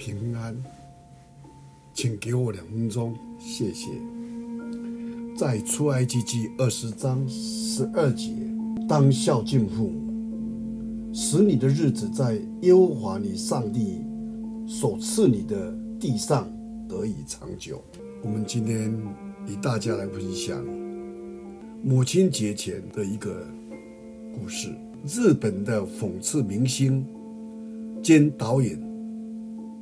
平安，请给我两分钟，谢谢。在出埃及记二十章十二节，当孝敬父母，使你的日子在耶和华你上帝所赐你的地上得以长久。我们今天与大家来分享母亲节前的一个故事。日本的讽刺明星兼导演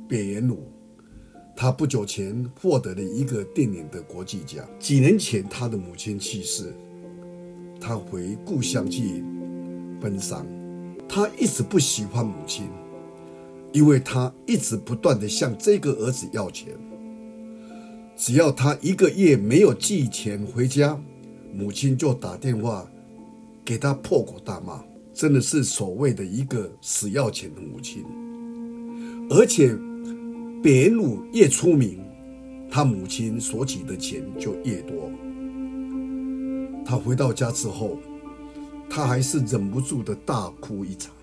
北野武，他不久前获得了一个电影的国际奖。几年前，他的母亲去世，他回故乡去奔丧。他一直不喜欢母亲，因为他一直不断地向这个儿子要钱。只要他一个月没有寄钱回家，母亲就打电话给他破口大骂。真的是所谓的一个死要钱的母亲，而且北野武越出名，他母亲所取的钱就越多。他回到家之后，他还是忍不住的大哭一场。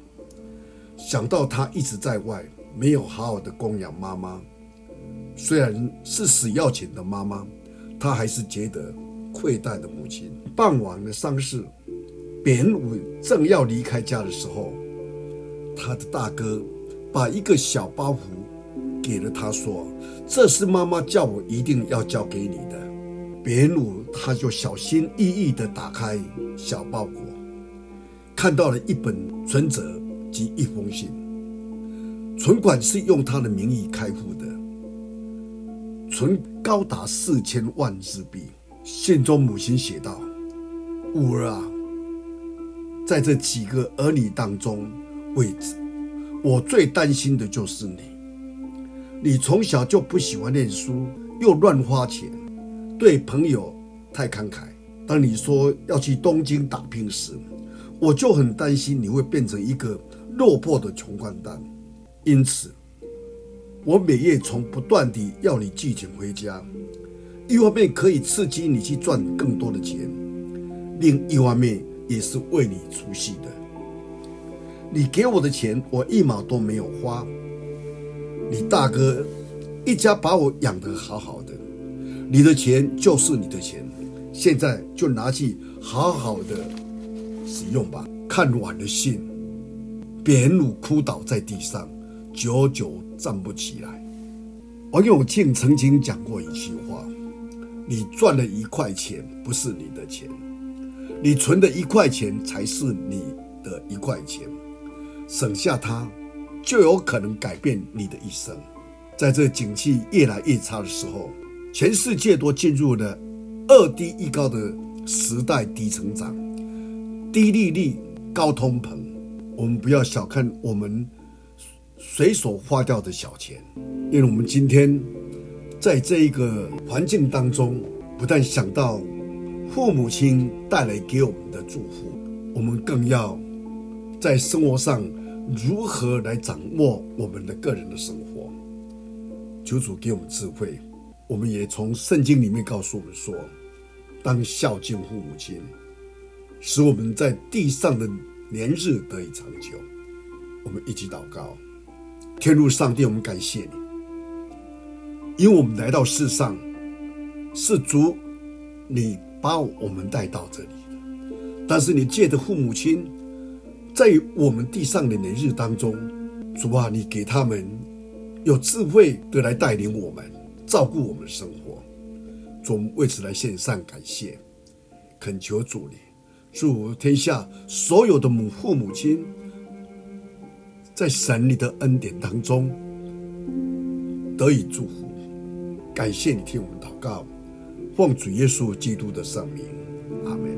想到他一直在外，没有好好的供养妈妈，虽然是死要钱的妈妈，他还是觉得亏待的母亲。办完了丧事。北野武正要离开家的时候，他的大哥把一个小包袱给了他，说：“这是妈妈叫我一定要交给你的。”北野武他就小心翼翼地打开小包裹，看到了一本存折及一封信。存款是用他的名义开户的，存高达四千万日币。信中母亲写道：“五儿啊。”在这几个儿女当中，位置我最担心的就是你。你从小就不喜欢念书，又乱花钱，对朋友太慷慨。当你说要去东京打拼时，我就很担心你会变成一个落魄的穷光蛋。因此，我每月从不断地要你寄钱回家，一方面可以刺激你去赚更多的钱，另一方面。也是为你出息的。你给我的钱，我一毛都没有花。你大哥一家把我养得好好的，你的钱就是你的钱，现在就拿去好好的使用吧。看完了信，北野武哭倒在地上，久久站不起来。王永庆曾经讲过一句话：“你赚了一块钱，不是你的钱。”你存的一块钱才是你的一块钱，省下它，就有可能改变你的一生。在这景气越来越差的时候，全世界都进入了二低一高的时代，低成长、低利率、高通膨。我们不要小看我们随手花掉的小钱，因为我们今天在这一个环境当中，不但想到。父母亲带来给我们的祝福，我们更要在生活上如何来掌握我们的个人的生活。求主给我们智慧，我们也从圣经里面告诉我们说，当孝敬父母亲，使我们在地上的年日得以长久。我们一起祷告，天路上帝，我们感谢你，因为我们来到世上是主你。把我们带到这里的，但是你借着父母亲，在我们地上的年日当中，主啊，你给他们有智慧的来带领我们，照顾我们的生活，主为此来献上感谢，恳求主你祝天下所有的母父母亲，在神你的恩典当中得以祝福，感谢你听我们祷告。奉主耶稣基督的圣名。阿门